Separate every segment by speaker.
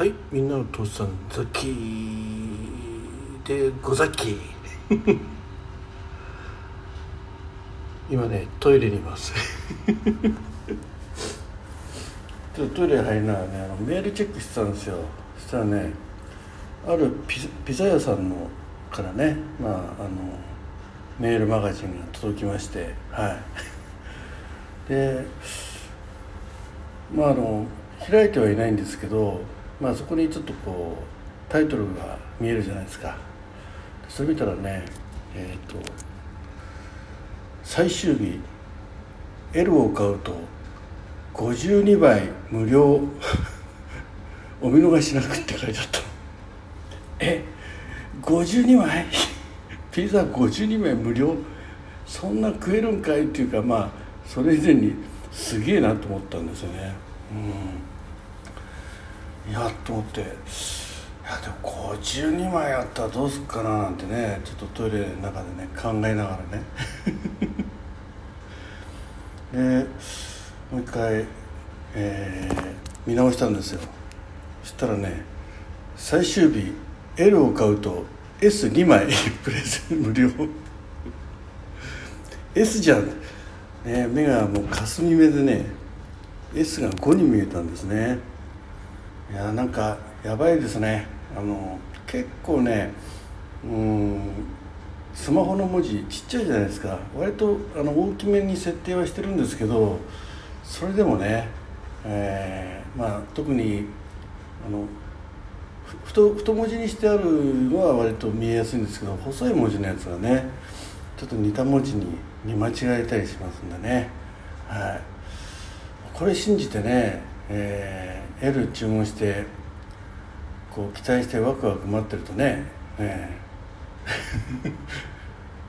Speaker 1: はいみんなの父さんザッキーでござっき。今ねトイレにいます。ちょっとトイレ入りながらね。あのメールチェックしてたんですよ。そしたらねあるピピザ屋さんのからねまああのメールマガジンが届きましてはい。でまああの開いてはいないんですけどまあそこにちょっとこうタイトルが見えるじゃないですか。それ見たらねえっ、と最終日 L を買うと52倍無料。お見逃しなくって書いてあった。え52枚？ピザ52枚無料？そんな食えるんかい？っていうかまあそれ以前にすげえなと思ったんですよね。うんいやと思っていやでも52枚あったらどうすっかななんてねちょっとトイレの中でね考えながらね。でもう一回、えー見直したんですよ。そしたらね最終日 L を買うと S2 枚 プレゼン無料。S じゃん、ね、目がもう霞目でね S が5に見えたんですね。いやなんかやばいですね。あの結構ねうんスマホの文字ちっちゃいじゃないですか。割とあの大きめに設定はしてるんですけどそれでもね、えーまあ、特にあのふ太太文字にしてあるのは割と見えやすいんですけど細い文字のやつはねちょっと似た文字に見間違えたりしますんでね、はい、これ信じてね、えー L 注文してこう期待してワクワク待ってるとね、え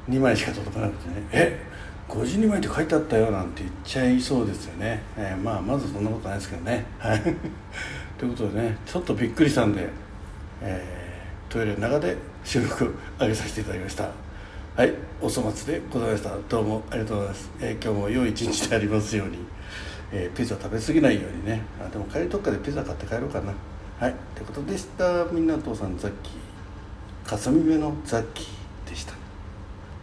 Speaker 1: 2 枚しか届かなくてね「え52枚って書いてあったよ」なんて言っちゃいそうですよね、えーまあまずそんなことないですけどね。はい。ということでねちょっとびっくりしたんで、えートイレの中で収録上げさせていただきました。はい。お粗末でございました。どうもありがとうございます、えー今日も良い一日でありますように、えーピザ食べ過ぎないようにね。あでも帰りどっかでピザ買って帰ろうかな。はい。ってことでした。みんなお父さんザッキー。かすみ目のザッキー。